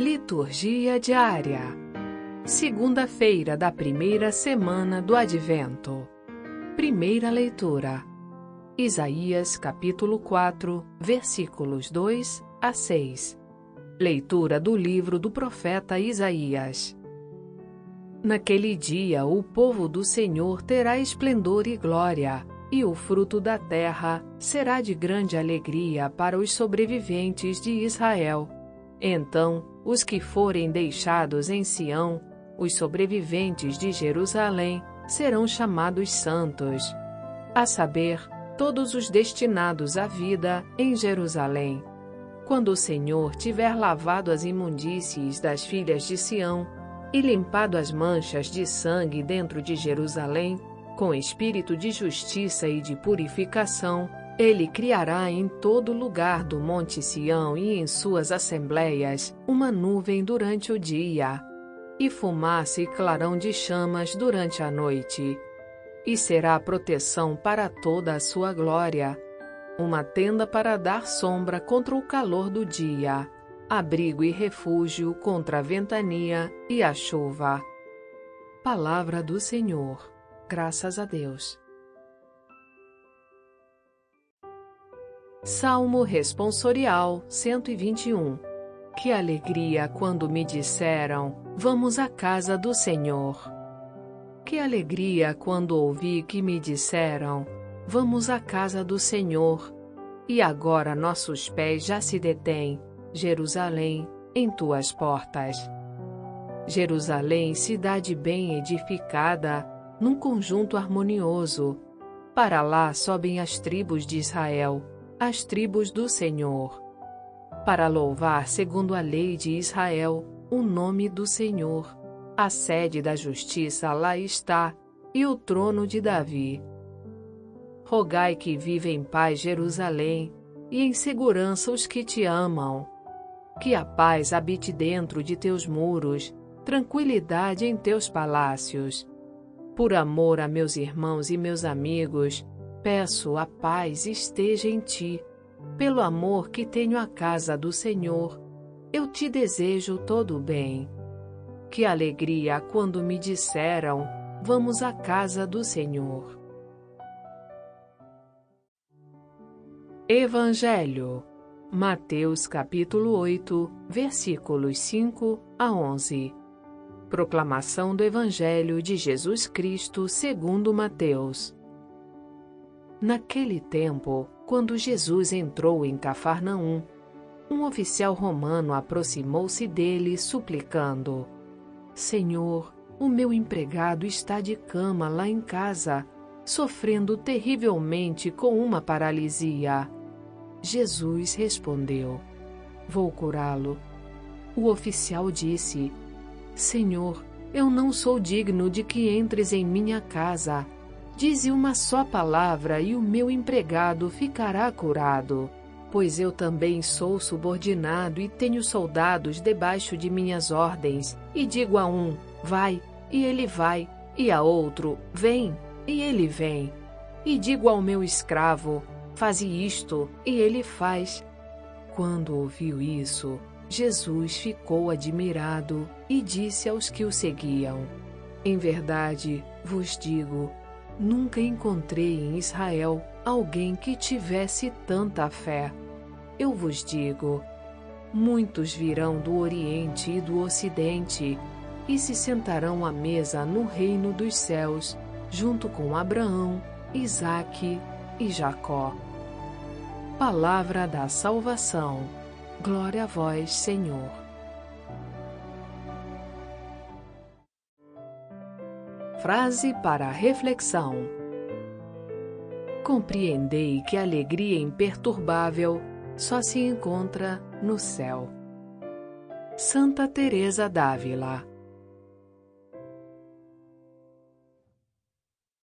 Liturgia diária. Segunda-feira da primeira semana do Advento. Primeira leitura. Isaías capítulo 4, versículos 2 a 6. Leitura do livro do profeta Isaías. Naquele dia o povo do Senhor terá esplendor e glória, e o fruto da terra será de grande alegria para os sobreviventes de Israel. Então, os que forem deixados em Sião, os sobreviventes de Jerusalém, serão chamados santos. A saber, todos os destinados à vida em Jerusalém. Quando o Senhor tiver lavado as imundícies das filhas de Sião e limpado as manchas de sangue dentro de Jerusalém, com espírito de justiça e de purificação, ele criará em todo lugar do Monte Sião e em suas assembleias uma nuvem durante o dia, e fumaça e clarão de chamas durante a noite. E será proteção para toda a sua glória, uma tenda para dar sombra contra o calor do dia, abrigo e refúgio contra a ventania e a chuva. Palavra do Senhor. Graças a Deus. Salmo Responsorial 121 Que alegria quando me disseram: Vamos à casa do Senhor. Que alegria quando ouvi que me disseram: Vamos à casa do Senhor. E agora nossos pés já se detêm, Jerusalém, em tuas portas. Jerusalém, cidade bem edificada, num conjunto harmonioso. Para lá sobem as tribos de Israel as tribos do Senhor, para louvar, segundo a lei de Israel, o nome do Senhor. A sede da justiça lá está, e o trono de Davi. Rogai que viva em paz Jerusalém, e em segurança os que te amam. Que a paz habite dentro de teus muros, tranquilidade em teus palácios. Por amor a meus irmãos e meus amigos, Peço a paz esteja em ti. Pelo amor que tenho à casa do Senhor, eu te desejo todo o bem. Que alegria quando me disseram: Vamos à casa do Senhor. Evangelho Mateus capítulo 8, versículos 5 a 11. Proclamação do Evangelho de Jesus Cristo segundo Mateus. Naquele tempo, quando Jesus entrou em Cafarnaum, um oficial romano aproximou-se dele, suplicando: Senhor, o meu empregado está de cama lá em casa, sofrendo terrivelmente com uma paralisia. Jesus respondeu: Vou curá-lo. O oficial disse: Senhor, eu não sou digno de que entres em minha casa Dize uma só palavra e o meu empregado ficará curado. Pois eu também sou subordinado e tenho soldados debaixo de minhas ordens, e digo a um: vai, e ele vai, e a outro: vem, e ele vem. E digo ao meu escravo: faze isto, e ele faz. Quando ouviu isso, Jesus ficou admirado e disse aos que o seguiam: Em verdade vos digo, Nunca encontrei em Israel alguém que tivesse tanta fé. Eu vos digo: muitos virão do Oriente e do Ocidente e se sentarão à mesa no reino dos céus, junto com Abraão, Isaque e Jacó. Palavra da salvação. Glória a vós, Senhor. Frase para reflexão: Compreendei que a alegria imperturbável só se encontra no céu. Santa Teresa d'Ávila